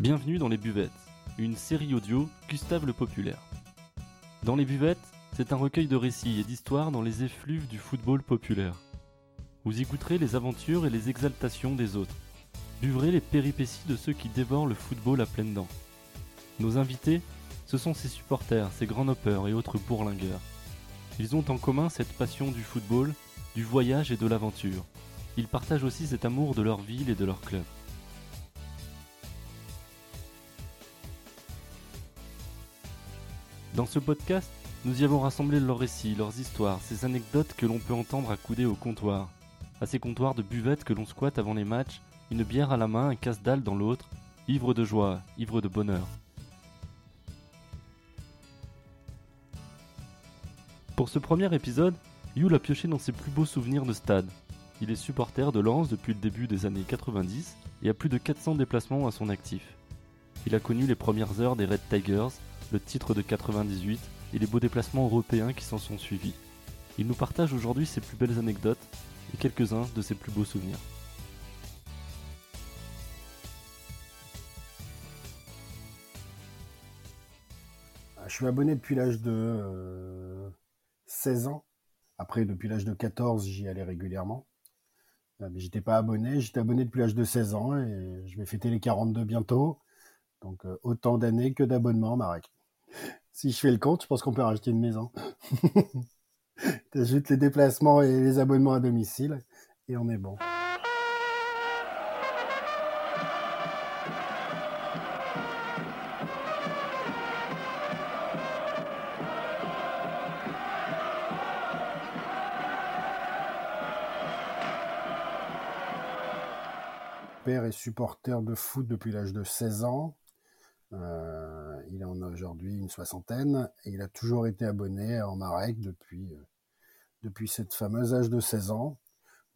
Bienvenue dans Les Buvettes, une série audio Gustave le Populaire. Dans Les Buvettes, c'est un recueil de récits et d'histoires dans les effluves du football populaire. Vous y goûterez les aventures et les exaltations des autres. Buvrez les péripéties de ceux qui dévorent le football à pleines dents. Nos invités, ce sont ces supporters, ces grands hoppers et autres bourlingueurs. Ils ont en commun cette passion du football, du voyage et de l'aventure. Ils partagent aussi cet amour de leur ville et de leur club. Dans ce podcast, nous y avons rassemblé leurs récits, leurs histoires, ces anecdotes que l'on peut entendre accoudées au comptoir. À ces comptoirs de buvettes que l'on squatte avant les matchs, une bière à la main, un casse-dalle dans l'autre, ivre de joie, ivre de bonheur. Pour ce premier épisode, Yul a pioché dans ses plus beaux souvenirs de stade. Il est supporter de Lens depuis le début des années 90 et a plus de 400 déplacements à son actif. Il a connu les premières heures des Red Tigers, le titre de 98 et les beaux déplacements européens qui s'en sont suivis. Il nous partage aujourd'hui ses plus belles anecdotes et quelques-uns de ses plus beaux souvenirs. Je suis abonné depuis l'âge de euh, 16 ans. Après, depuis l'âge de 14, j'y allais régulièrement. Euh, Mais j'étais pas abonné. J'étais abonné depuis l'âge de 16 ans et je vais fêter les 42 bientôt. Donc euh, autant d'années que d'abonnements, Marek. Si je fais le compte, je pense qu'on peut racheter une maison. T'ajoutes les déplacements et les abonnements à domicile et on est bon. Père est supporter de foot depuis l'âge de 16 ans. Euh, il en a aujourd'hui une soixantaine et il a toujours été abonné en Marek depuis, euh, depuis cette fameuse âge de 16 ans.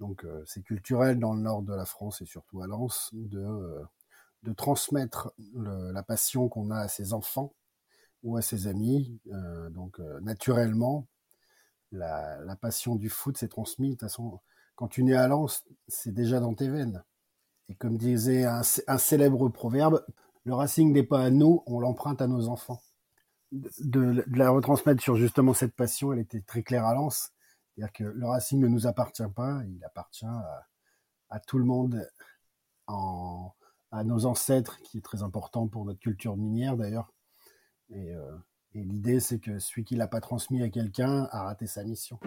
Donc euh, c'est culturel dans le nord de la France et surtout à Lens de, euh, de transmettre la passion qu'on a à ses enfants ou à ses amis. Donc naturellement, la, passion du foot s'est transmise. De façon, quand tu nais à Lens, c'est déjà dans tes veines. Et comme disait un célèbre proverbe, le Racing n'est pas à nous, on l'emprunte à nos enfants. De, la retransmettre sur justement cette passion, elle était très claire à Lens. C'est-à-dire que le Racing ne nous appartient pas, il appartient à, tout le monde, à nos ancêtres, qui est très important pour notre culture minière d'ailleurs. Et, euh, et l'idée, c'est que celui qui l'a pas transmis à quelqu'un a raté sa mission.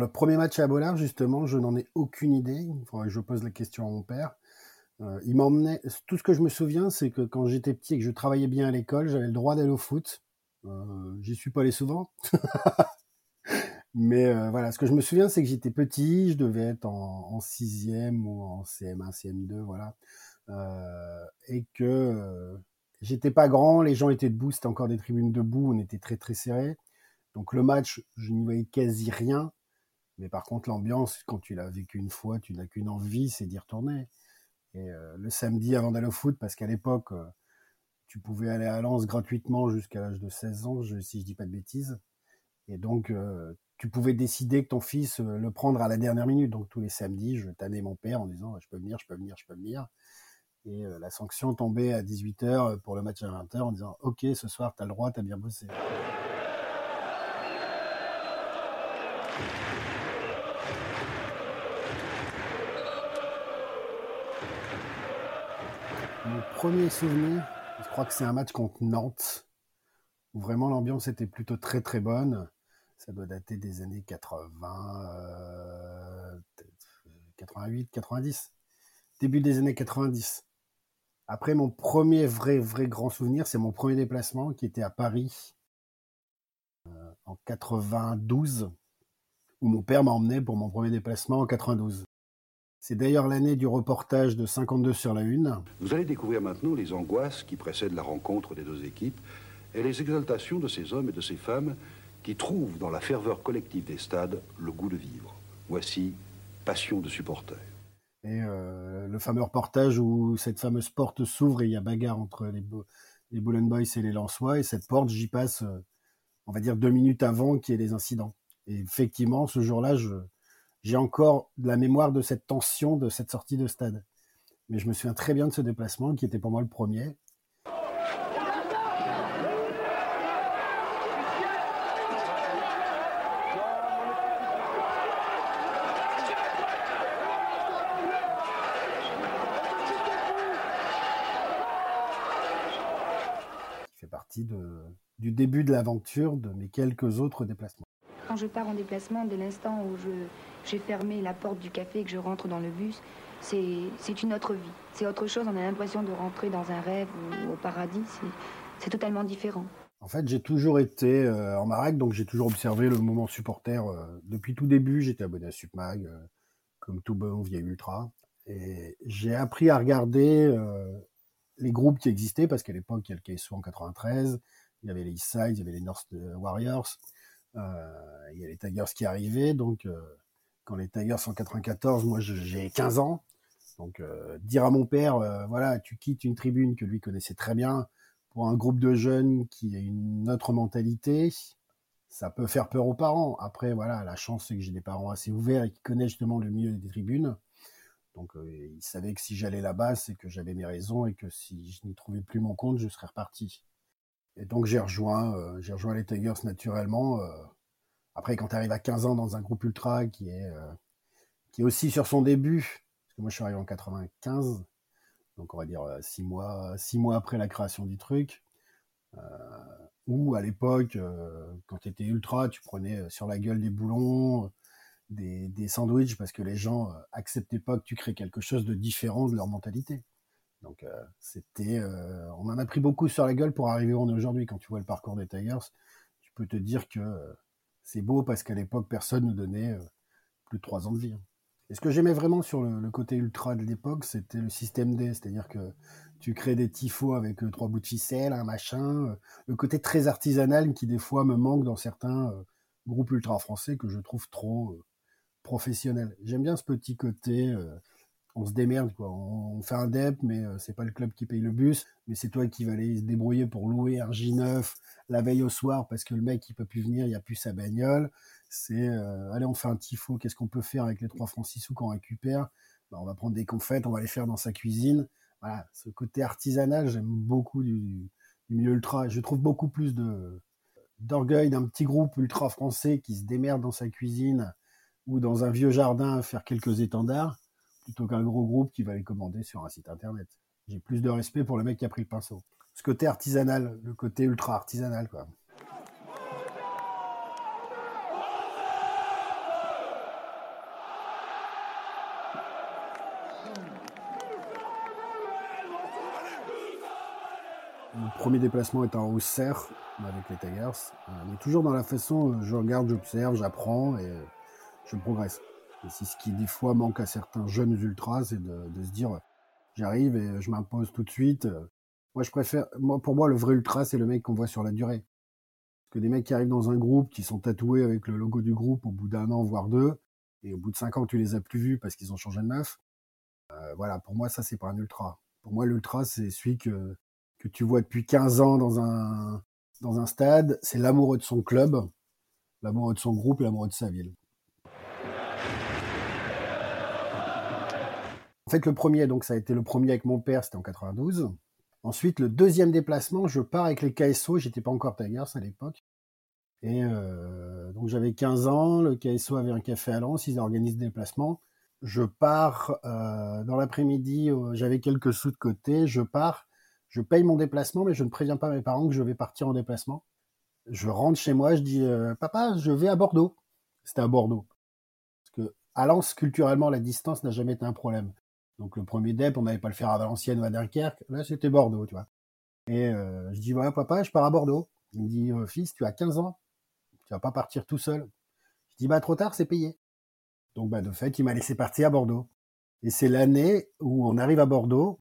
Le premier match à Bollard, justement, je n'en ai aucune idée. Il faudrait que je pose la question à mon père. Euh, il m'emmenait. Tout ce que je me souviens, c'est que quand j'étais petit et que je travaillais bien à l'école, j'avais le droit d'aller au foot. Euh, J'y suis pas allé souvent. Mais euh, voilà, ce que je me souviens, c'est que j'étais petit, je devais être en, en sixième ou en CM1, CM2, voilà, Euh, et que j'étais pas grand, les gens étaient debout, c'était encore des tribunes debout, on était très très serrés. Donc le match, je n'y voyais quasi rien. Mais par contre, l'ambiance, quand tu l'as vécu une fois, tu n'as qu'une envie, c'est d'y retourner. Et euh, le samedi avant d'aller au foot, parce qu'à l'époque, euh, tu pouvais aller à Lens gratuitement jusqu'à l'âge de 16 ans, si je dis pas de bêtises. Et donc, euh, tu pouvais décider que ton fils le prendre à la dernière minute. Donc tous les samedis, je tannais mon père en disant je peux venir, je peux venir, je peux venir. Et la sanction tombait à 18h pour le match à 20h en disant ok, ce soir, tu as le droit, tu as bien bossé. Premier souvenir, je crois que c'est un match contre Nantes, où vraiment l'ambiance était plutôt très très bonne. Ça doit dater des années 80, euh, peut-être 88, 90. Début des années 90. Après, mon premier vrai, vrai grand souvenir, c'est mon premier déplacement qui était à Paris euh, en 92, où mon père m'a emmené pour mon premier déplacement en 92. C'est d'ailleurs l'année du reportage de 52 sur la Une. Vous allez découvrir maintenant les angoisses qui précèdent la rencontre des deux équipes et les exaltations de ces hommes et de ces femmes qui trouvent dans la ferveur collective des stades le goût de vivre. Voici passion de supporter. Et euh, le fameux reportage où cette fameuse porte s'ouvre et il y a bagarre entre les, les Bullen Boys et les Lensois. Et cette porte, j'y passe, euh, on va dire, deux minutes avant qu'il y ait les incidents. Et effectivement, ce jour-là, j'ai encore de la mémoire de cette tension, de cette sortie de stade. Mais je me souviens très bien de ce déplacement qui était pour moi le premier. du début de l'aventure de mes quelques autres déplacements. Quand je pars en déplacement, dès l'instant où j'ai fermé la porte du café et que je rentre dans le bus, c'est une autre vie. C'est autre chose, on a l'impression de rentrer dans un rêve ou au paradis. C'est totalement différent. En fait, j'ai toujours été euh, en Marac, donc j'ai toujours observé le moment supporter. Euh, depuis tout début, j'étais abonné à Supmag, euh, comme tout bon vieil ultra. Et j'ai appris à regarder les groupes qui existaient, parce qu'à l'époque, il y a le KSO en 93, il y avait les East Side, il y avait les North Warriors, euh, il y a les Tigers qui arrivaient. Donc, euh, quand les Tigers en 94, moi j'ai 15 ans. Donc, euh, dire à mon père, voilà, tu quittes une tribune que lui connaissait très bien pour un groupe de jeunes qui a une autre mentalité, ça peut faire peur aux parents. Après, voilà, la chance, c'est que j'ai des parents assez ouverts et qui connaissent justement le milieu des tribunes. Donc, ils savaient que si j'allais là-bas, c'est que j'avais mes raisons et que si je n'y trouvais plus mon compte, je serais reparti. Et donc j'ai rejoint, euh, j'ai rejoint les Tigers naturellement. Euh. Après, quand tu arrives à 15 ans dans un groupe ultra qui est, euh, qui est aussi sur son début, parce que moi je suis arrivé en 95, donc on va dire six mois, six mois après la création du truc, où à l'époque, quand tu étais ultra, tu prenais sur la gueule des boulons, des, des sandwichs, parce que les gens acceptaient pas que tu crées quelque chose de différent de leur mentalité. Donc euh, c'était, euh, on en a pris beaucoup sur la gueule pour arriver où on est aujourd'hui. Quand tu vois le parcours des Tigers, tu peux te dire que euh, c'est beau parce qu'à l'époque personne ne donnait plus de trois ans de vie. Hein. Et ce que j'aimais vraiment sur le, côté ultra de l'époque, c'était le système D, c'est-à-dire que tu crées des tifos avec trois bouts de ficelle, un machin, le côté très artisanal qui des fois me manque dans certains groupes ultra français que je trouve trop professionnels. J'aime bien ce petit côté on se démerde. On, fait un DEP, mais euh, c'est pas le club qui paye le bus, mais c'est toi qui vas aller se débrouiller pour louer un J9 la veille au soir parce que le mec il peut plus venir, il a plus sa bagnole. C'est euh, allez on fait un tifo, qu'est-ce qu'on peut faire avec les trois francs 6 sous qu'on récupère? Bah, On va prendre des confettes, on va les faire dans sa cuisine. Voilà, ce côté artisanal, j'aime beaucoup du, milieu ultra. Je trouve beaucoup plus d'orgueil d'un petit groupe ultra français qui se démerde dans sa cuisine ou dans un vieux jardin à faire quelques étendards plutôt qu'un gros groupe qui va les commander sur un site internet. J'ai plus de respect pour le mec qui a pris le pinceau. Ce côté artisanal, le côté ultra artisanal, quoi. Mon premier déplacement est en Auxerre avec les Tigers. Euh, mais toujours dans la façon, euh, je regarde, j'observe, j'apprends et je progresse. C'est ce qui des fois manque à certains jeunes ultras, c'est de, se dire j'arrive et je m'impose tout de suite. Moi, je préfère, moi, pour moi, le vrai ultra, c'est le mec qu'on voit sur la durée. Parce que des mecs qui arrivent dans un groupe, qui sont tatoués avec le logo du groupe au bout d'un an, voire deux, et au bout de cinq ans, tu les as plus vus parce qu'ils ont changé de meuf. Euh, voilà, pour moi, ça, c'est pas un ultra. Pour moi, l'ultra, c'est celui que, que tu vois depuis 15 ans dans un, dans un stade. C'est l'amoureux de son club, l'amoureux de son groupe, l'amoureux de sa ville. En fait, le premier, donc ça a été le premier avec mon père, c'était en 92. Ensuite, le deuxième déplacement, je pars avec les KSO, j'étais pas encore Tigers à l'époque. Et euh, donc j'avais 15 ans, le KSO avait un café à Lens, ils organisent des déplacements. Je pars euh, dans l'après-midi, euh, j'avais quelques sous de côté, je pars, je paye mon déplacement, mais je ne préviens pas mes parents que je vais partir en déplacement. Je rentre chez moi, je dis papa, je vais à Bordeaux. C'était à Bordeaux. Parce que à Lens, culturellement, la distance n'a jamais été un problème. Donc le premier DEP, on n'allait pas le faire à Valenciennes ou à Dunkerque. Là, c'était Bordeaux, tu vois. Et euh, je dis, voilà, papa, je pars à Bordeaux. Il me dit, euh, fils, tu as 15 ans. Tu vas pas partir tout seul. Je dis, bah, trop tard, c'est payé. Donc, bah, de fait, il m'a laissé partir à Bordeaux. Et c'est l'année où on arrive à Bordeaux.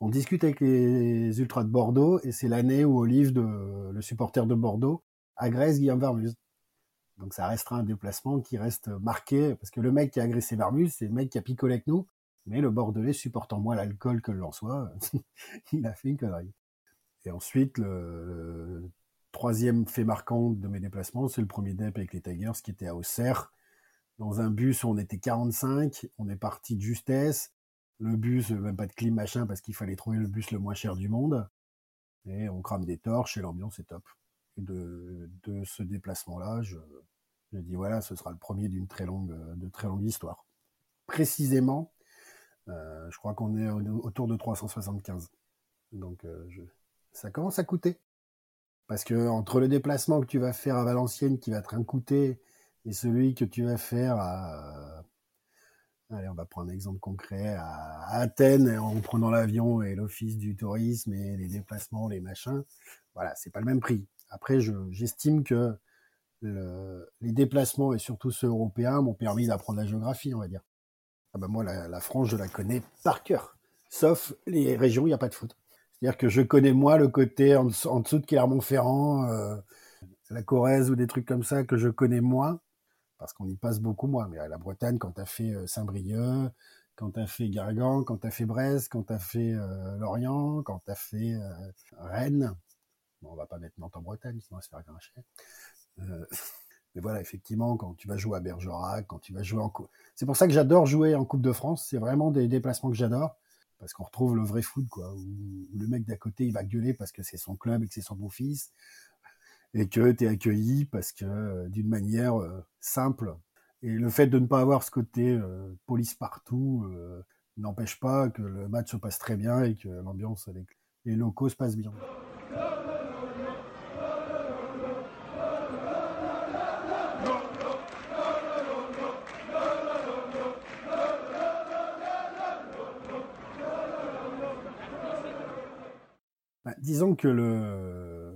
On discute avec les ultras de Bordeaux. Et c'est l'année où Olive, le supporter de Bordeaux, agresse Guillaume Varmuse. Donc ça restera un déplacement qui reste marqué, parce que le mec qui a agressé Marmus, c'est le mec qui a picolé avec nous, mais le Bordelais supportant moins l'alcool que le Lensois, il a fait une connerie. Et ensuite, le, troisième fait marquant de mes déplacements, c'est le premier DEP avec les Tigers qui était à Auxerre, dans un bus où on était 45, on est parti de justesse, le bus, même pas de clim machin, parce qu'il fallait trouver le bus le moins cher du monde, et on crame des torches et l'ambiance est top. Et de, de ce déplacement-là, je, je dis voilà, ce sera le premier d'une très longue, de très longue histoire. Précisément, euh, je crois qu'on est autour de 375. Donc euh, je, ça commence à coûter. Parce que entre le déplacement que tu vas faire à Valenciennes qui va te coûter et celui que tu vas faire à allez on va prendre un exemple concret à Athènes en prenant l'avion et l'office du tourisme et les déplacements les machins voilà c'est pas le même prix après j'estime que les déplacements et surtout ceux européens m'ont permis d'apprendre la géographie on va dire ah ben moi la, France je la connais par cœur sauf les régions où il n'y a pas de foot c'est-à-dire que je connais moi le côté en, dessous de Clermont-Ferrand, euh, la Corrèze ou des trucs comme ça que je connais moins, parce qu'on y passe beaucoup moins. Mais la Bretagne, quand tu fait euh, Saint-Brieuc, quand tu fait Gargan, quand tu fait Brest, quand tu fait euh, Lorient, quand tu fait Rennes, bon, on va pas mettre Nantes en Bretagne, sinon on va se faire grincher. Mais voilà, effectivement, quand tu vas jouer à Bergerac, quand tu vas jouer en Coupe... C'est pour ça que j'adore jouer en Coupe de France, c'est vraiment des déplacements que j'adore parce qu'on retrouve le vrai foot, quoi, où, le mec d'à côté, il va gueuler parce que c'est son club et que c'est son beau-fils, et que tu es accueilli parce que euh, d'une manière euh, simple. Et le fait de ne pas avoir ce côté euh, police partout n'empêche pas que le match se passe très bien et que l'ambiance avec les locaux se passe bien. Disons que le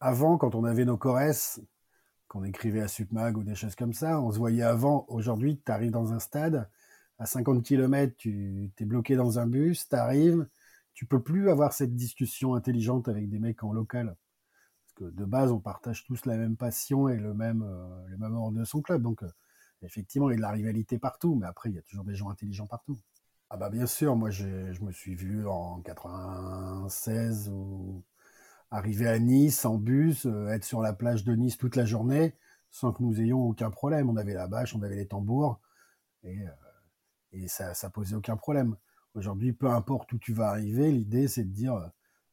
avant, quand on avait nos Corès, qu'on écrivait à Supmag ou des choses comme ça, on se voyait avant. Aujourd'hui, tu arrives dans un stade, à 50 km, tu es bloqué dans un bus, tu arrives, tu peux plus avoir cette discussion intelligente avec des mecs en local. Parce que de base, on partage tous la même passion et le même, euh, le ordre de son club. Donc, euh, effectivement, il y a de la rivalité partout, mais après, il y a toujours des gens intelligents partout. Ah bah bien sûr, moi je me suis vu en 96 ou arriver à Nice en bus, euh, être sur la plage de Nice toute la journée sans que nous ayons aucun problème. On avait la bâche, on avait les tambours et, euh, et ça, ça posait aucun problème. Aujourd'hui, peu importe où tu vas arriver, l'idée c'est de dire euh,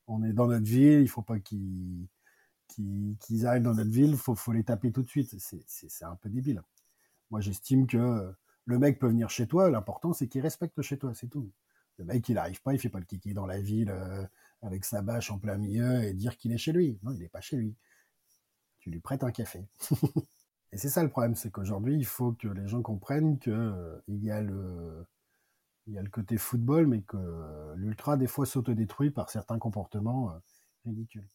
on est dans notre ville, il faut pas qu'ils qu'ils arrivent dans notre ville, faut, faut les taper tout de suite. C'est un peu débile. Moi j'estime que le mec peut venir chez toi, l'important c'est qu'il respecte chez toi, c'est tout. Le mec, il n'arrive pas, il fait pas le kiki dans la ville euh, avec sa bâche en plein milieu et dire qu'il est chez lui. Non, il n'est pas chez lui. Tu lui prêtes un café. et c'est ça le problème, c'est qu'aujourd'hui, il faut que les gens comprennent qu'il euh, y a le il y a le côté football, mais que l'ultra des fois s'autodétruit par certains comportements euh, ridicules.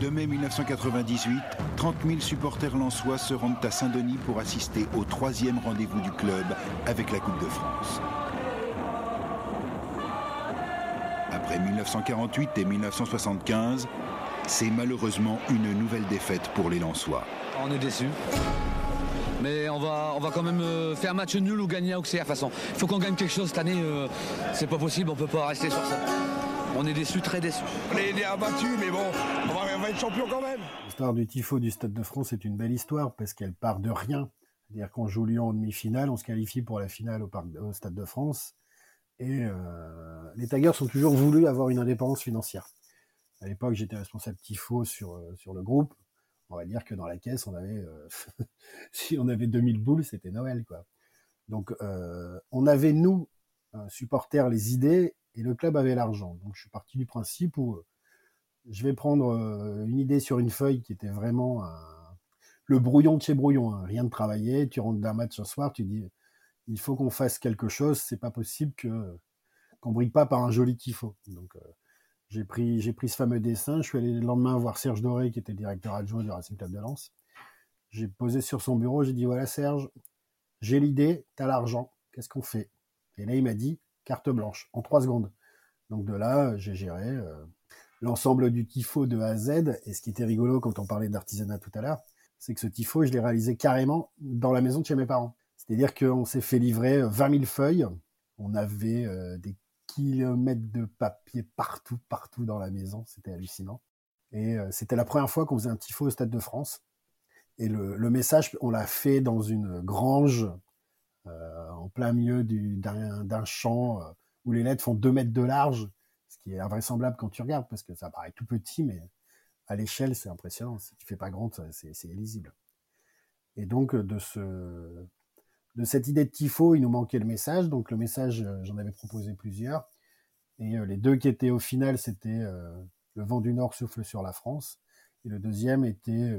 2 mai 1998, 30 000 supporters lensois se rendent à Saint-Denis pour assister au troisième rendez-vous du club avec la Coupe de France. Après 1948 et 1975, c'est malheureusement une nouvelle défaite pour les Lensois. On est déçus. Mais on va, on va quand même euh, faire match nul ou gagner à Auxerre. De façon, il faut qu'on gagne quelque chose cette année. Euh, c'est pas possible, on peut pas rester sur ça. On est déçus, très déçus. On est abattus, mais bon, on va, être champion quand même. L'histoire du tifo du Stade de France est une belle histoire parce qu'elle part de rien. C'est-à-dire qu'on joue Lyon en demi-finale, on se qualifie pour la finale au, Stade de France. Et euh, les Tigers ont toujours voulu avoir une indépendance financière. À l'époque, j'étais responsable tifo sur, euh, sur le groupe. On va dire que dans la caisse, on avait, euh, si on avait 2000 boules, c'était Noël, quoi. Donc, on avait, nous, supporters, les idées et le club avait l'argent. Donc je suis parti du principe où euh, je vais prendre euh, une idée sur une feuille qui était vraiment le brouillon de chez brouillon, hein. rien de travailler. Tu rentres d'un match ce soir, tu dis il faut qu'on fasse quelque chose, c'est pas possible que qu'on brille pas par un joli tifo. Donc euh, j'ai pris ce fameux dessin, je suis allé le lendemain voir Serge Doré qui était directeur adjoint du Racing Club de Lens. J'ai posé sur son bureau, j'ai dit voilà Serge, j'ai l'idée, tu as l'argent, qu'est-ce qu'on fait? Et là il m'a dit carte blanche, en trois secondes. Donc de là, j'ai géré l'ensemble du tifo de A à Z. Et ce qui était rigolo quand on parlait d'artisanat tout à l'heure, c'est que ce tifo, je l'ai réalisé carrément dans la maison de chez mes parents. C'est-à-dire qu'on s'est fait livrer 20 000 feuilles. On avait des kilomètres de papier partout, partout dans la maison. C'était hallucinant. Et c'était la première fois qu'on faisait un tifo au Stade de France. Et le, message, on l'a fait dans une grange euh, en plein milieu d'un champ euh, où les lettres font 2 mètres de large, ce qui est invraisemblable quand tu regardes, parce que ça paraît tout petit, mais à l'échelle, c'est impressionnant. Si tu fais pas grand, c'est illisible. Et donc, de cette idée de tifo, il nous manquait le message. Donc, le message, euh, j'en avais proposé plusieurs. Et les deux qui étaient au final, c'était Le vent du Nord souffle sur la France. Et le deuxième était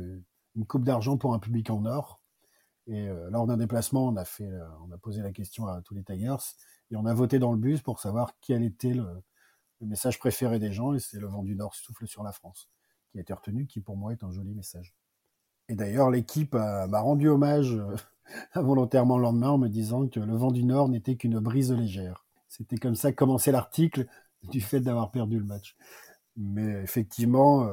une coupe d'argent pour un public en or. Et euh, lors d'un déplacement, on a, fait, euh, on a posé la question à tous les Tigers et on a voté dans le bus pour savoir quel était le, message préféré des gens. Et c'est le vent du Nord souffle sur la France qui a été retenu, qui pour moi est un joli message. Et d'ailleurs, l'équipe m'a rendu hommage euh, involontairement le lendemain en me disant que le vent du Nord n'était qu'une brise légère. C'était comme ça que commençait l'article du fait d'avoir perdu le match. Mais effectivement,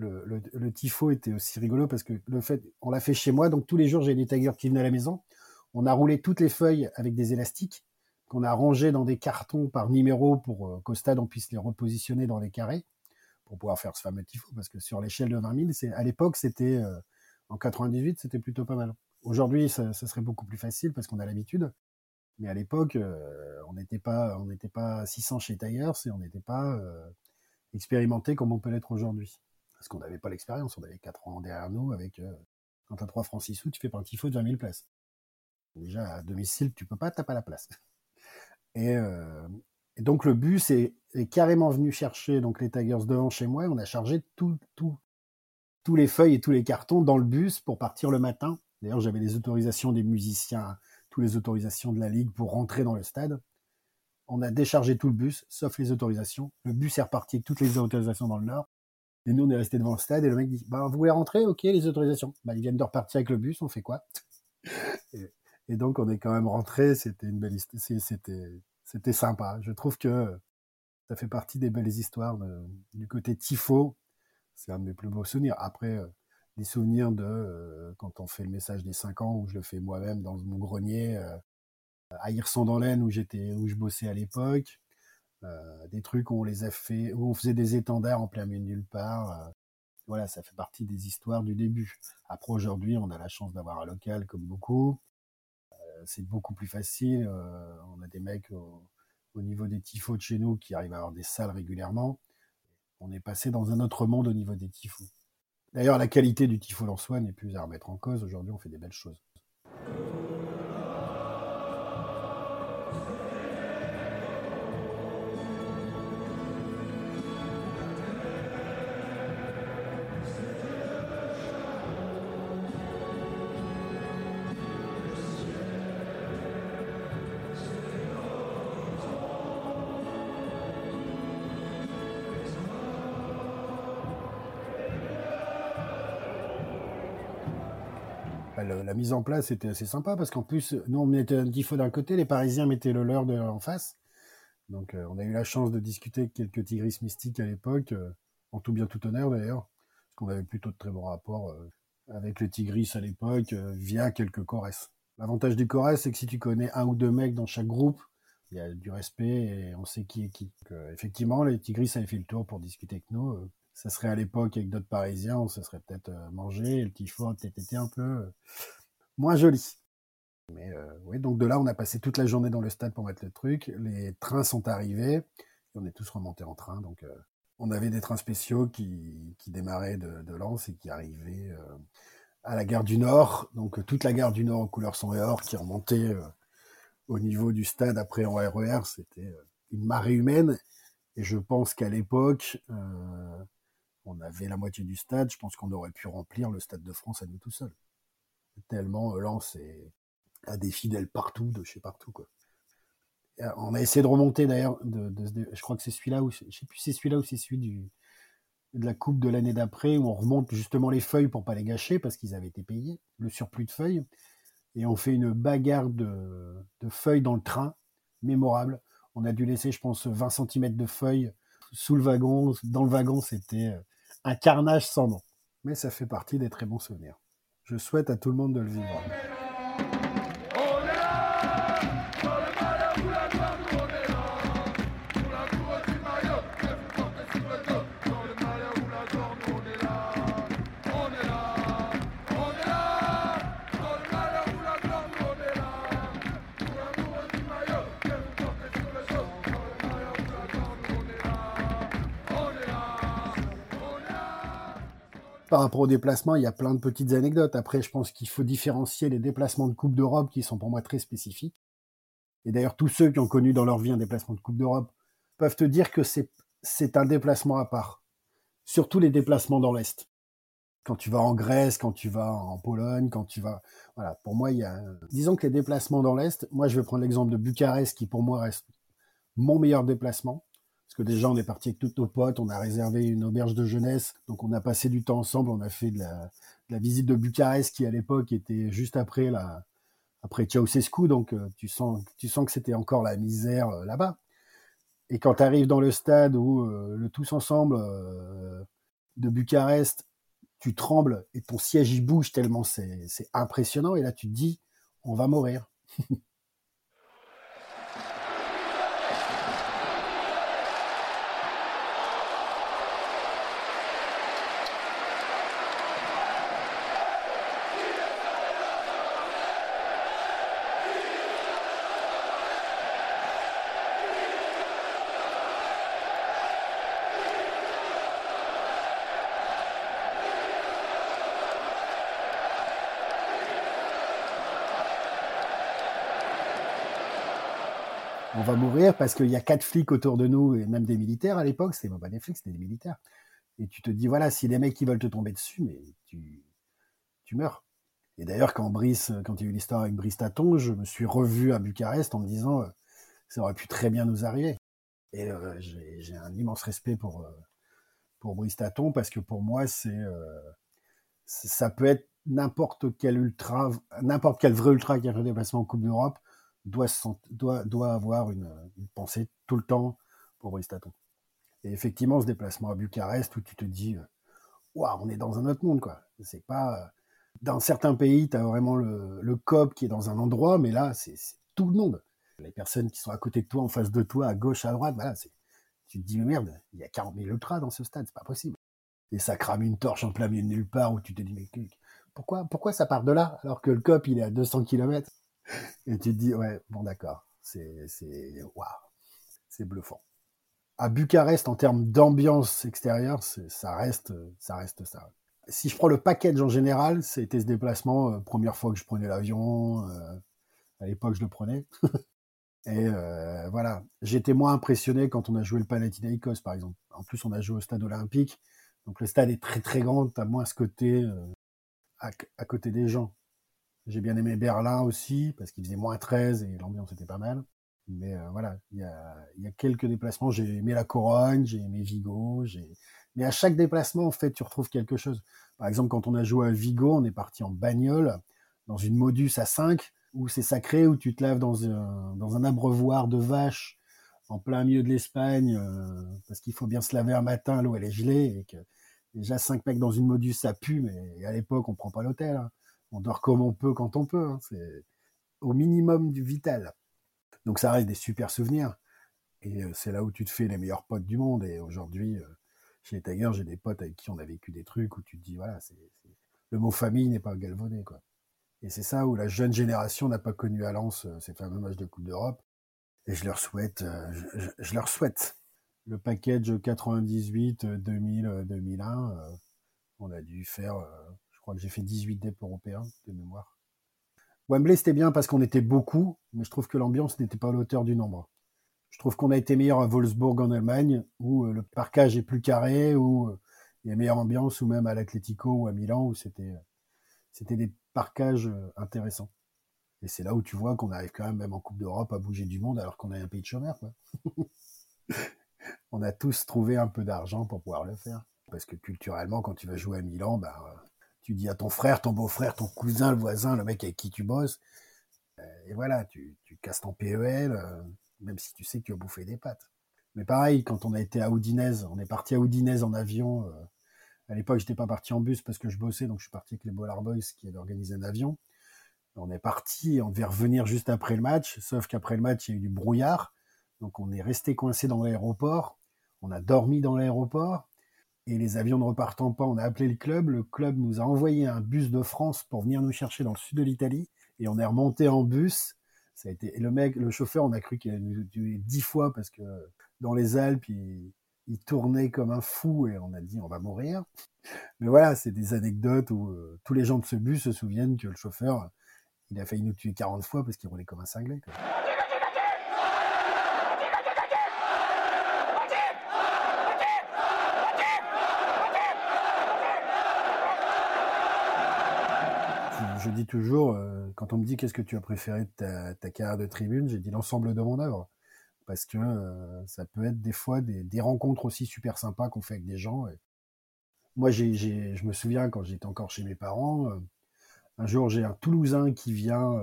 le, tifo était aussi rigolo parce que le fait, on l'a fait chez moi, donc tous les jours j'ai des taggers qui venaient à la maison. On a roulé toutes les feuilles avec des élastiques qu'on a rangées dans des cartons par numéro pour euh, qu'au stade on puisse les repositionner dans les carrés pour pouvoir faire ce fameux tifo parce que sur l'échelle de 20 000, à l'époque c'était euh, en 98 c'était plutôt pas mal. Aujourd'hui ça, serait beaucoup plus facile parce qu'on a l'habitude. Mais à l'époque, euh, on n'était pas, on n'était pas 600 chez Tigers et on n'était pas expérimenté comme on peut l'être aujourd'hui parce qu'on n'avait pas l'expérience, on avait 4 ans derrière nous avec euh, quand tu as 3 francs 6 sous, tu fais pas un tifo de 20 000 places. Déjà à domicile, tu peux pas, t'as pas la place. Euh, et, donc le bus est, carrément venu chercher donc les taggers devant chez moi. Et on a chargé tout, tous les feuilles et tous les cartons dans le bus pour partir le matin. D'ailleurs, j'avais les autorisations des musiciens, toutes les autorisations de la ligue pour rentrer dans le stade. On a déchargé tout le bus, sauf les autorisations. Le bus est reparti avec toutes les autorisations dans le nord. Et nous, on est resté devant le stade et le mec dit bah, Vous voulez rentrer? Ok, les autorisations. Bah, ils viennent de repartir avec le bus, on fait quoi? Et, donc, on est quand même rentré. C'était une belle C'était, c'était sympa. Je trouve que ça fait partie des belles histoires du côté tifo. C'est un de mes plus beaux souvenirs. Après, euh, des souvenirs de euh, quand on fait le message des 5 ans, où je le fais moi-même dans mon grenier, euh, à Hirson dans l'Aisne, où, où je bossais à l'époque. Euh, des trucs où on les a fait, où on faisait des étendards en plein milieu de nulle part. Euh, voilà, ça fait partie des histoires du début. Après, aujourd'hui, on a la chance d'avoir un local comme beaucoup. Euh, c'est beaucoup plus facile. on a des mecs au, niveau des tifos de chez nous qui arrivent à avoir des salles régulièrement. On est passé dans un autre monde au niveau des tifos. D'ailleurs, la qualité du tifo en soi n'est plus à remettre en cause. Aujourd'hui, on fait des belles choses. La mise en place était assez sympa parce qu'en plus, nous, on mettait un tifo d'un côté, les Parisiens mettaient le leur de, en face. Donc, euh, on a eu la chance de discuter avec quelques tigris mystiques à l'époque, euh, en tout bien tout honneur d'ailleurs, parce qu'on avait plutôt de très bons rapports euh, avec les tigris à l'époque via quelques chorès. L'avantage du chorès, c'est que si tu connais un ou deux mecs dans chaque groupe, il y a du respect et on sait qui est qui. effectivement, les tigris avaient fait le tour pour discuter avec nous ça serait à l'époque avec d'autres Parisiens, on se serait peut-être mangé, le tifo a peut-être été un peu moins joli. Mais euh, oui, donc de là, on a passé toute la journée dans le stade pour mettre le truc. Les trains sont arrivés, on est tous remontés en train. Donc euh, on avait des trains spéciaux qui, démarraient de, Lens et qui arrivaient euh, à la gare du Nord. Donc toute la gare du Nord en couleur sang et or qui remontait au niveau du stade après en RER. C'était une marée humaine. Et je pense qu'à l'époque, on avait la moitié du stade. Je pense qu'on aurait pu remplir le stade de France à nous tout seuls tellement euh, Lens a des fidèles partout, de chez partout. Quoi. Euh, on a essayé de remonter d'ailleurs, de, je crois que c'est celui-là, ou je sais plus c'est celui-là ou c'est celui du, de la coupe de l'année d'après, où on remonte justement les feuilles pour pas les gâcher parce qu'ils avaient été payés, le surplus de feuilles, et on fait une bagarre de, feuilles dans le train, mémorable. On a dû laisser, je pense, 20 cm de feuilles sous le wagon. Dans le wagon, c'était un carnage sans nom. Mais ça fait partie des très bons souvenirs. Je souhaite à tout le monde de le vivre. Par rapport aux déplacements, il y a plein de petites anecdotes. Après, je pense qu'il faut différencier les déplacements de Coupe d'Europe qui sont pour moi très spécifiques. Et d'ailleurs, tous ceux qui ont connu dans leur vie un déplacement de Coupe d'Europe peuvent te dire que c'est, un déplacement à part. Surtout les déplacements dans l'Est. Quand tu vas en Grèce, quand tu vas en Pologne, quand tu vas... Voilà, pour moi, il y a... Disons que les déplacements dans l'Est, moi je vais prendre l'exemple de Bucarest qui pour moi reste mon meilleur déplacement. Que déjà, on est parti avec tous nos potes, on a réservé une auberge de jeunesse, donc on a passé du temps ensemble, on a fait de la, visite de Bucarest qui à l'époque était juste après la après Ceausescu, donc euh, tu sens tu sens que c'était encore la misère euh, là-bas. Et quand tu arrives dans le stade où euh, le tous ensemble de Bucarest, tu trembles et ton siège y bouge tellement c'est impressionnant et là tu te dis on va mourir. on va mourir parce qu'il y a quatre flics autour de nous et même des militaires à l'époque. C'était pas des flics, c'était des militaires. Et tu te dis, voilà, si les mecs qui veulent te tomber dessus, mais tu, tu meurs. Et d'ailleurs, quand Brice, quand il y a eu l'histoire avec Brice Taton, je me suis revu à Bucarest en me disant, euh, ça aurait pu très bien nous arriver. Et euh, j'ai un immense respect pour, euh, pour Brice Taton parce que pour moi, c'est ça peut être n'importe quel ultra, n'importe quel vrai ultra qui a fait un déplacement en Coupe d'Europe doit, avoir une, pensée tout le temps pour Brice Et effectivement, ce déplacement à Bucarest où tu te dis, euh, waouh, on est dans un autre monde, quoi. C'est pas. Euh, dans certains pays, tu as vraiment le, le COP qui est dans un endroit, mais là, c'est tout le monde. Les personnes qui sont à côté de toi, en face de toi, à gauche, à droite, voilà, tu te dis, merde, il y a 40 000 ultras dans ce stade, c'est pas possible. Et ça crame une torche en plein milieu de nulle part où tu te dis, mais pourquoi, pourquoi ça part de là alors que le COP, il est à 200 km et tu te dis, ouais, bon, d'accord, c'est, waouh, c'est bluffant. À Bucarest, en termes d'ambiance extérieure, ça reste, ça reste ça. Si je prends le package en général, c'était ce déplacement, euh, première fois que je prenais l'avion, euh, à l'époque je le prenais. Et euh, voilà, j'étais moins impressionné quand on a joué le Panathinaikos, par exemple. En plus, on a joué au stade olympique, donc le stade est très très grand, t'as moins ce côté à, côté des gens. J'ai bien aimé Berlin aussi, parce qu'il faisait moins 13 et l'ambiance était pas mal. Mais euh, voilà, il y a, quelques déplacements. J'ai aimé la Corogne, j'ai aimé Vigo. Mais à chaque déplacement, en fait, tu retrouves quelque chose. Par exemple, quand on a joué à Vigo, on est parti en bagnole, dans une Modus à 5, où c'est sacré, où tu te laves dans un, dans un abreuvoir de vaches en plein milieu de l'Espagne, euh, parce qu'il faut bien se laver un matin, l'eau elle est gelée, et que déjà 5 mecs dans une Modus, ça pue, mais à l'époque, on prend pas l'hôtel. Hein on dort comme on peut quand on peut. Hein. C'est au minimum du vital. Donc ça reste des super souvenirs. Et euh, c'est là où tu te fais les meilleurs potes du monde. Et aujourd'hui, euh, chez Tiger, j'ai des potes avec qui on a vécu des trucs où tu te dis, voilà, c'est, le mot famille n'est pas galvaudé. Quoi. Et c'est ça où la jeune génération n'a pas connu à Lens euh, ces fameux matchs de Coupe d'Europe. Et je leur souhaite, je, leur souhaite. Le package 98, 2000, 2001, on a dû faire je j'ai fait 18 DEP européens de mémoire. Wembley, c'était bien parce qu'on était beaucoup, mais je trouve que l'ambiance n'était pas à la hauteur du nombre. Je trouve qu'on a été meilleur à Wolfsburg en Allemagne, où euh, le parcage est plus carré, où euh, il y a meilleure ambiance, ou même à l'Atletico ou à Milan, où c'était, euh, c'était des parcages intéressants. Et c'est là où tu vois qu'on arrive quand même, même en Coupe d'Europe, à bouger du monde alors qu'on est un pays de chômeurs. On a tous trouvé un peu d'argent pour pouvoir le faire. Parce que culturellement, quand tu vas jouer à Milan, bah, tu dis à ton frère, ton beau-frère, ton cousin, le voisin, le mec avec qui tu bosses, euh, et voilà, tu, casses ton PEL, euh, même si tu sais que tu as bouffé des pâtes. Mais pareil, quand on a été à Houdinez, on est parti à Houdinez en avion. Euh, à l'époque, j'étais pas parti en bus parce que je bossais, donc je suis parti avec les Bollard Boys qui avaient organisé un avion. On est parti, on devait revenir juste après le match, sauf qu'après le match, il y a eu du brouillard. Donc on est resté coincé dans l'aéroport. On a dormi dans l'aéroport. Et les avions ne repartant pas, on a appelé le club. Le club nous a envoyé un bus de France pour venir nous chercher dans le sud de l'Italie. Et on est remonté en bus. Ça a été, le mec, le chauffeur, on a cru qu'il allait tué dix fois parce que dans les Alpes, il, tournait comme un fou et on a dit on va mourir. Mais voilà, c'est des anecdotes où euh, tous les gens de ce bus se souviennent que le chauffeur, il a failli nous tuer 40 fois parce qu'il roulait comme un cinglé. Je dis toujours, euh, quand on me dit qu'est-ce que tu as préféré de ta, carrière de tribune, j'ai dit l'ensemble de mon œuvre. Parce que euh, ça peut être des fois des, rencontres aussi super sympas qu'on fait avec des gens. Moi, je me souviens quand j'étais encore chez mes parents, euh, un jour j'ai un Toulousain qui vient,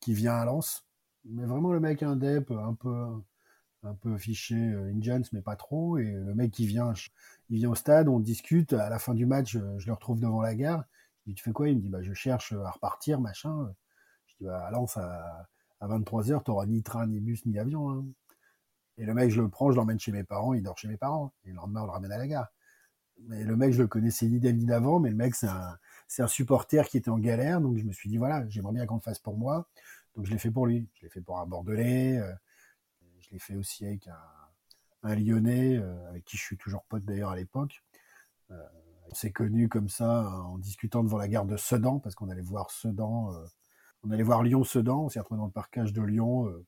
qui vient à Lens. Mais vraiment le mec un un peu, un peu fiché Indians, mais pas trop. Et le mec qui vient, il vient au stade, on discute. À la fin du match, je le retrouve devant la gare. Je dis, tu fais quoi? Il me dit, bah, je cherche à repartir, machin. Je dis, bah, Lance, à, à 23h, tu n'auras ni train, ni bus, ni avion. Hein. Et le mec, je le prends, je l'emmène chez mes parents, il dort chez mes parents. Et le lendemain, on le ramène à la gare. Mais le mec, je le connaissais ni d'elle ni d'avant, mais le mec, c'est un, supporter qui était en galère. Donc, je me suis dit, voilà, j'aimerais bien qu'on le fasse pour moi. Donc, je l'ai fait pour lui. Je l'ai fait pour un Bordelais. Euh, je l'ai fait aussi avec un, Lyonnais, euh, avec qui je suis toujours pote d'ailleurs à l'époque. Euh, on s'est connus comme ça en discutant devant la gare de Sedan, parce qu'on allait voir Sedan, euh, on allait voir Lyon-Sedan, on s'est retrouvé dans le parcage de Lyon. Euh,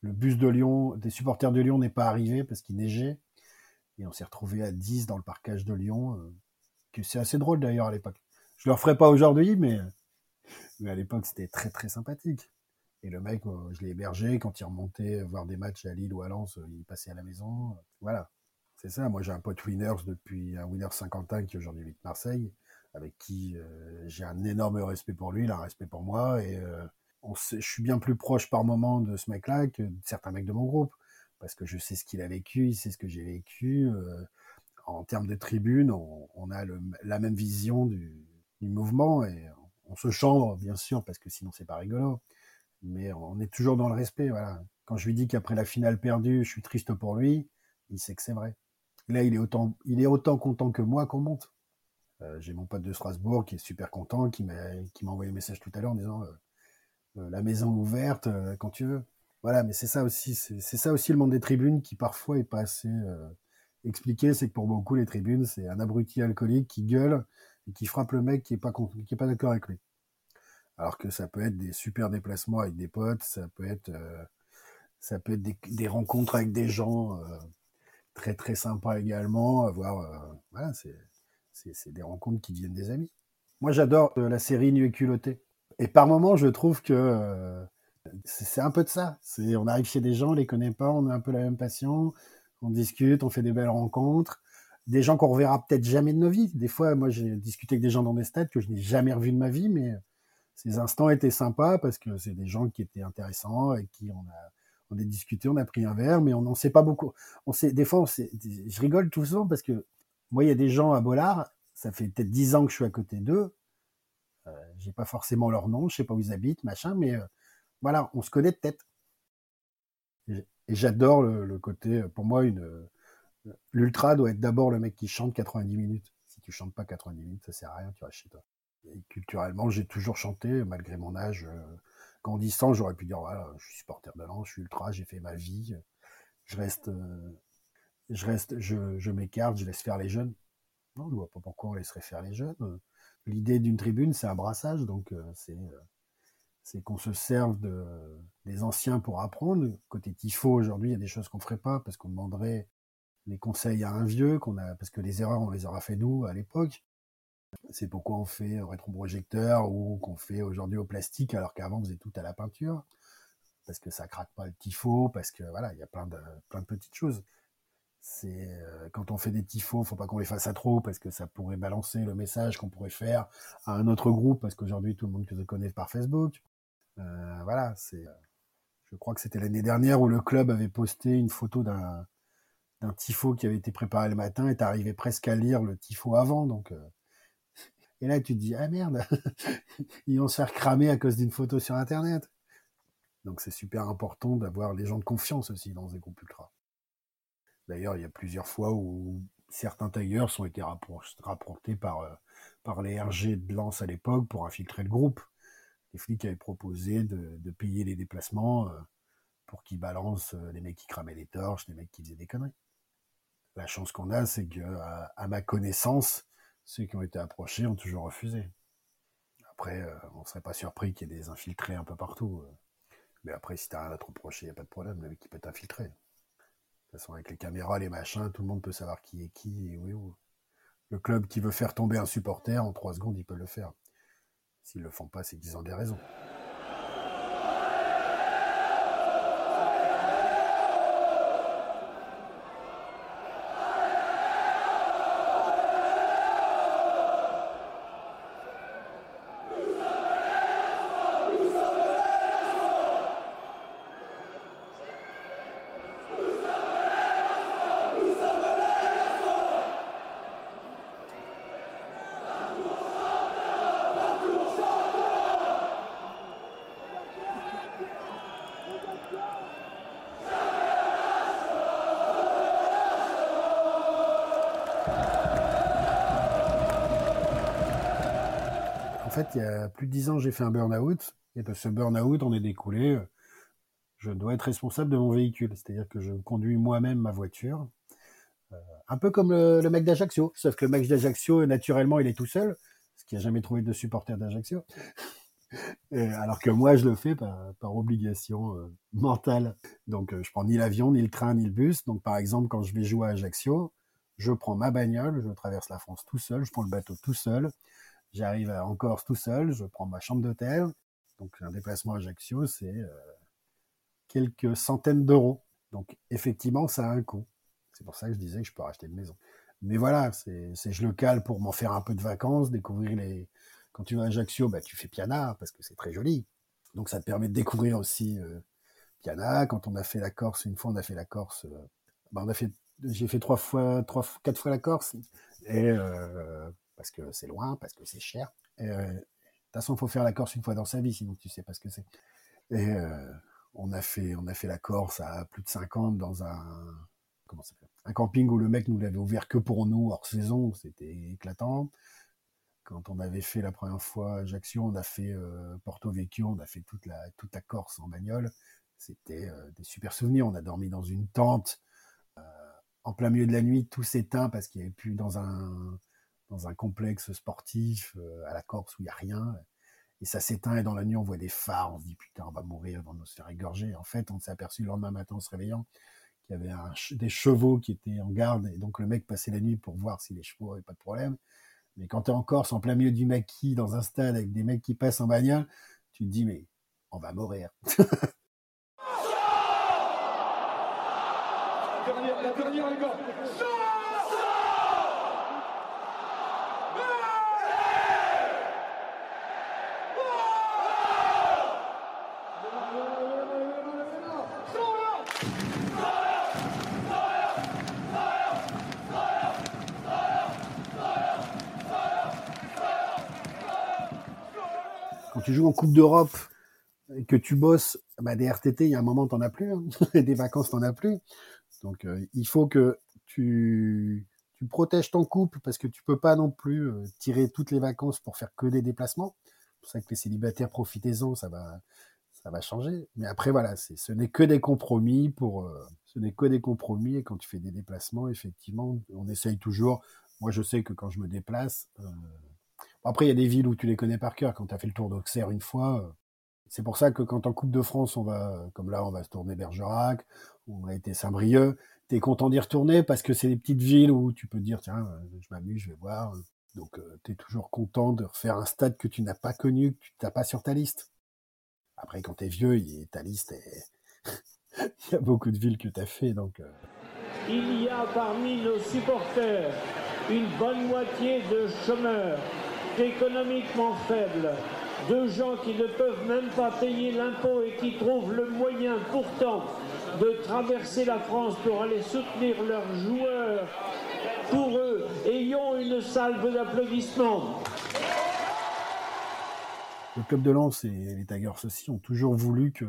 le bus de Lyon, des supporters de Lyon n'est pas arrivé parce qu'il neigeait. Et on s'est retrouvé à 10 dans le parcage de Lyon. Euh, que c'est assez drôle d'ailleurs à l'époque. Je le referai pas aujourd'hui, mais, mais à l'époque c'était très très sympathique. Et le mec, je l'ai hébergé quand il remontait voir des matchs à Lille ou à Lens, il passait à la maison. Voilà. C'est ça, moi j'ai un pote Winners depuis un Winners Saint-Quentin qui aujourd'hui vit Marseille, avec qui euh, j'ai un énorme respect pour lui, il a un respect pour moi, et euh, je suis bien plus proche par moment de ce mec-là que de certains mecs de mon groupe, parce que je sais ce qu'il a vécu, il sait ce que j'ai vécu. Euh, en termes de tribune, on, a la même vision du, du, mouvement, et on se chambre, bien sûr, parce que sinon c'est pas rigolo, mais on est toujours dans le respect, voilà. Quand je lui dis qu'après la finale perdue, je suis triste pour lui, il sait que c'est vrai. Là, il est autant, content que moi qu'on monte. Euh, j'ai mon pote de Strasbourg qui est super content, qui m'a, envoyé un message tout à l'heure en disant euh, euh, la maison ouverte quand tu veux. Voilà, mais c'est ça aussi, c'est, ça aussi le monde des tribunes qui parfois est pas assez expliqué. C'est que pour beaucoup les tribunes, c'est un abruti alcoolique qui gueule et qui frappe le mec qui est pas pas d'accord avec lui. Alors que ça peut être des super déplacements avec des potes, ça peut être ça peut être des rencontres avec des gens très très sympa également. Voir, euh, voilà, c'est des rencontres qui deviennent des amis. Moi, j'adore euh, la série Nu et culotté. Et par moments, je trouve que euh, c'est un peu de ça. On arrive chez des gens, on les connaît pas, on a un peu la même passion, on discute, on fait des belles rencontres. Des gens qu'on reverra peut-être jamais de nos vies. Des fois, moi, j'ai discuté avec des gens dans des stades que je n'ai jamais revus de ma vie, mais ces instants étaient sympas parce que c'est des gens qui étaient intéressants et qui on a on a discuté, on a pris un verre, mais on n'en sait pas beaucoup. On sait, des fois, je rigole tout souvent parce que moi, il y a des gens à Bollard, ça fait peut-être dix ans que je suis à côté d'eux. Euh, j'ai pas forcément leur nom, je sais pas où ils habitent, machin, mais euh, voilà, on se connaît de tête. Et, j'adore le, côté, pour moi, une l'ultra doit être d'abord le mec qui chante 90 minutes. Si tu chantes pas 90 minutes, ça sert à rien, tu restes chez toi. Culturellement, j'ai toujours chanté, malgré mon âge. Euh, grandissant, j'aurais pu dire voilà, je suis supporter de Lens, je suis ultra, j'ai fait ma vie, je reste, euh, je reste, je, m'écarte, je laisse faire les jeunes. Non, je vois pas pourquoi on laisserait faire les jeunes. L'idée d'une tribune, c'est un brassage, donc euh, c'est euh, c'est qu'on se serve de, des anciens pour apprendre. Côté tifo, aujourd'hui, il y a des choses qu'on ferait pas parce qu'on demanderait les conseils à un vieux, qu'on a, parce que les erreurs, on les aura fait nous à l'époque. C'est pourquoi on fait au rétroprojecteur ou qu'on fait aujourd'hui au plastique alors qu'avant on faisait tout à la peinture. Parce que ça craque pas le tifo, parce que voilà, il y a plein de, plein de petites choses. C'est euh, quand on fait des tifos, faut pas qu'on les fasse à trop parce que ça pourrait balancer le message qu'on pourrait faire à un autre groupe parce qu'aujourd'hui tout le monde se connaît par Facebook. Euh, voilà, c'est. Je crois que c'était l'année dernière où le club avait posté une photo d'un d'un tifo qui avait été préparé le matin et t'arrivais presque à lire le tifo avant. Donc, euh. Et là, tu te dis, ah merde, ils vont se faire cramer à cause d'une photo sur Internet. Donc c'est super important d'avoir les gens de confiance aussi dans ces groupes ultra. D'ailleurs, il y a plusieurs fois où certains tailleurs ont été rapportés par, euh, par les RG de Lens à l'époque pour infiltrer le groupe. Les flics avaient proposé de, payer les déplacements euh, pour qu'ils balancent les mecs qui cramaient les torches, les mecs qui faisaient des conneries. La chance qu'on a, c'est que, à, ma connaissance, ceux qui ont été approchés ont toujours refusé. Après, euh, on ne serait pas surpris qu'il y ait des infiltrés un peu partout. Euh. Mais après, si t'as rien à te reprocher, il n'y a pas de problème, le mec qui peut t'infiltrer. De toute façon, avec les caméras, les machins, tout le monde peut savoir qui est qui et où. Le club qui veut faire tomber un supporter, en trois secondes, il peut le faire. S'ils le font pas, c'est qu'ils ont des raisons. Il y a plus de dix ans, j'ai fait un burn-out. Et de ce burn-out, on est découlé. Je dois être responsable de mon véhicule. C'est-à-dire que je conduis moi-même ma voiture. Euh, un peu comme le, mec d'Ajaccio. Sauf que le mec d'Ajaccio, naturellement, il est tout seul. Parce qu'il n'a jamais trouvé de supporter d'Ajaccio. alors que moi, je le fais par, obligation euh, mentale. Donc, euh, je prends ni l'avion, ni le train, ni le bus. Donc, par exemple, quand je vais jouer à Ajaccio, je prends ma bagnole, je traverse la France tout seul, je prends le bateau tout seul, J'arrive en Corse tout seul, je prends ma chambre d'hôtel. Donc un déplacement à Ajaccio, c'est euh, quelques centaines d'euros. Donc effectivement, ça a un coût. C'est pour ça que je disais que je peux racheter une maison. Mais voilà, c'est je le cale pour m'en faire un peu de vacances, découvrir les. Quand tu vas à Ajaccio, bah, tu fais Piana parce que c'est très joli. Donc ça te permet de découvrir aussi euh, Piana. Quand on a fait la Corse, une fois on a fait la Corse, euh, bah, on a fait, j'ai fait trois fois, trois, quatre fois la Corse. Et parce que c'est loin, parce que c'est cher. Euh, de toute façon, il faut faire la Corse une fois dans sa vie, sinon tu sais pas ce que c'est. Et euh, on a fait, on a fait la Corse à plus de 50 dans un, comment ça un camping où le mec nous l'avait ouvert que pour nous hors saison, c'était éclatant. Quand on avait fait la première fois Ajaccio, on a fait euh, Porto Vecchio, on a fait toute la toute la Corse en bagnole. C'était des super souvenirs. On a dormi dans une tente en plein milieu de la nuit, tout s'éteint parce qu'il n'y avait plus dans un dans un complexe sportif euh, à la Corse où il n'y a rien. Et ça s'éteint et dans la nuit, on voit des phares. On se dit, putain, on va mourir, on va se faire égorger. En fait, on s'est aperçu le lendemain matin en se réveillant qu'il y avait des chevaux qui étaient en garde. Et donc, le mec passait la nuit pour voir si les chevaux n'avaient pas de problème. Mais quand tu es en Corse, en plein milieu du maquis, dans un stade avec des mecs qui passent en bagnole, tu te dis, mais on va mourir. joues en Coupe d'Europe et que tu bosses, bah, des RTT, il y a un moment, t'en as plus. Hein. des vacances, t'en as plus. Donc, euh, il faut que tu, tu protèges ton couple parce que tu peux pas non plus euh, tirer toutes les vacances pour faire que des déplacements. C'est pour ça que les célibataires, profitez-en, ça va, ça va changer. Mais après, voilà, c'est, ce n'est que des compromis pour, euh, ce n'est que des compromis. Et quand tu fais des déplacements, effectivement, on essaye toujours. Moi, je sais que quand je me déplace, après, il y a des villes où tu les connais par cœur. Quand tu as fait le tour d'Auxerre une fois, euh, c'est pour ça que quand en Coupe de France, on va, comme là, on va se tourner Bergerac, on a été Saint-Brieuc, tu es content d'y retourner parce que c'est des petites villes où tu peux dire, tiens, euh, je m'amuse, je vais voir. Donc, euh, tu es toujours content de refaire un stade que tu n'as pas connu, que tu n'as pas sur ta liste. Après, quand tu es vieux, ta liste est... il y a beaucoup de villes que tu as fait, donc... Il y a parmi nos supporters une bonne moitié de chômeurs économiquement faibles, de gens qui ne peuvent même pas payer l'impôt et qui trouvent le moyen pourtant de traverser la France pour aller soutenir leurs joueurs. Pour eux, ayons une salve d'applaudissements. Le club de Lens et les Tigers aussi ont toujours voulu que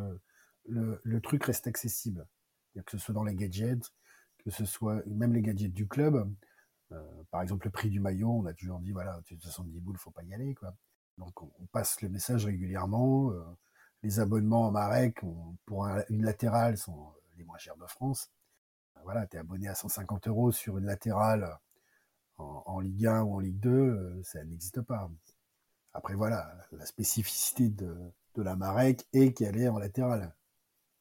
le, le truc reste accessible. Que ce soit dans les gadgets, que ce soit même les gadgets du club. Euh, par exemple, le prix du maillot, on a toujours dit voilà, 70 boules, faut pas y aller. Quoi. Donc on, passe le message régulièrement. Euh, les abonnements en Marek pour un, une latérale sont les moins chers de France. Euh, voilà, tu es abonné à 150 euros sur une latérale en, Ligue 1 ou en Ligue 2, euh, ça n'existe pas. Après voilà, la spécificité de, de la Marek est qu'elle est en latérale.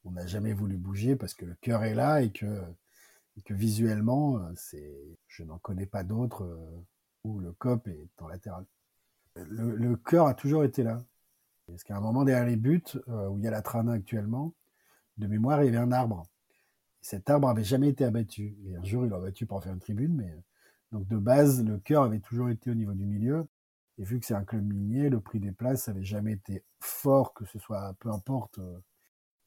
On n'a jamais voulu bouger parce que le cœur est là et que, que visuellement, euh, c'est, je n'en connais pas d'autres euh, où le cop est en latéral. Le, cœur a toujours été là. Parce qu'à un moment derrière les buts, euh, où il y a la trame actuellement, de mémoire, il y avait un arbre. Et cet arbre avait jamais été abattu. Et un jour, ils l'ont abattu pour en faire une tribune, mais donc de base, le cœur avait toujours été au niveau du milieu. Et vu que c'est un club minier, le prix des places avait jamais été fort, que ce soit, peu importe, euh,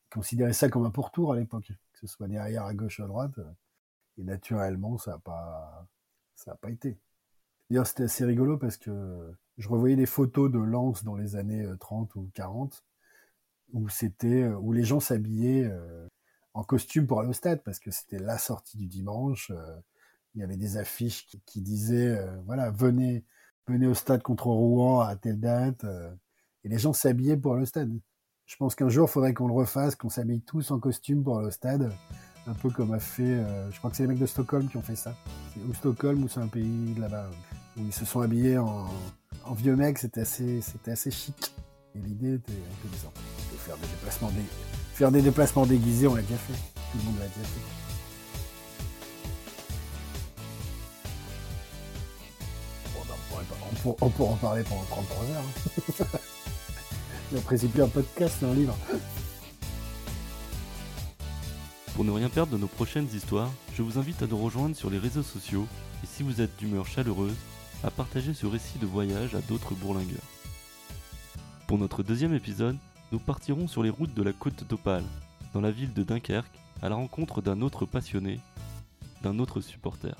considérer ça comme un pourtour à l'époque, que ce soit derrière, à gauche, à droite. Et naturellement, ça n'a pas, ça pas été. D'ailleurs, c'était assez rigolo parce que je revoyais des photos de Lens dans les années 30 ou 40 où c'était, où les gens s'habillaient euh, en costume pour aller au stade parce que c'était la sortie du dimanche. Euh, il y avait des affiches qui, qui disaient, euh, voilà, venez, venez au stade contre Rouen à telle date. euh, et les gens s'habillaient pour aller au stade. Je pense qu'un jour, il faudrait qu'on le refasse, qu'on s'habille tous en costume pour aller au stade. Un peu comme a fait, euh, je crois que c'est les mecs de Stockholm qui ont fait ça. Ou Stockholm ou c'est un pays là-bas. Où ils se sont habillés en, vieux mecs, c'était assez, c'était assez chic. Et l'idée était un peu bizarre. De faire des déplacements, dé... faire des déplacements déguisés, on l'a déjà fait. Tout le monde l'a déjà fait. On, on on pourra en parler pendant 33 heures. hein. Le principe un podcast, un livre. Pour ne rien perdre de nos prochaines histoires, je vous invite à nous rejoindre sur les réseaux sociaux et si vous êtes d'humeur chaleureuse, à partager ce récit de voyage à d'autres bourlingueurs. Pour notre deuxième épisode, nous partirons sur les routes de la côte d'Opale, dans la ville de Dunkerque, à la rencontre d'un autre passionné, d'un autre supporter.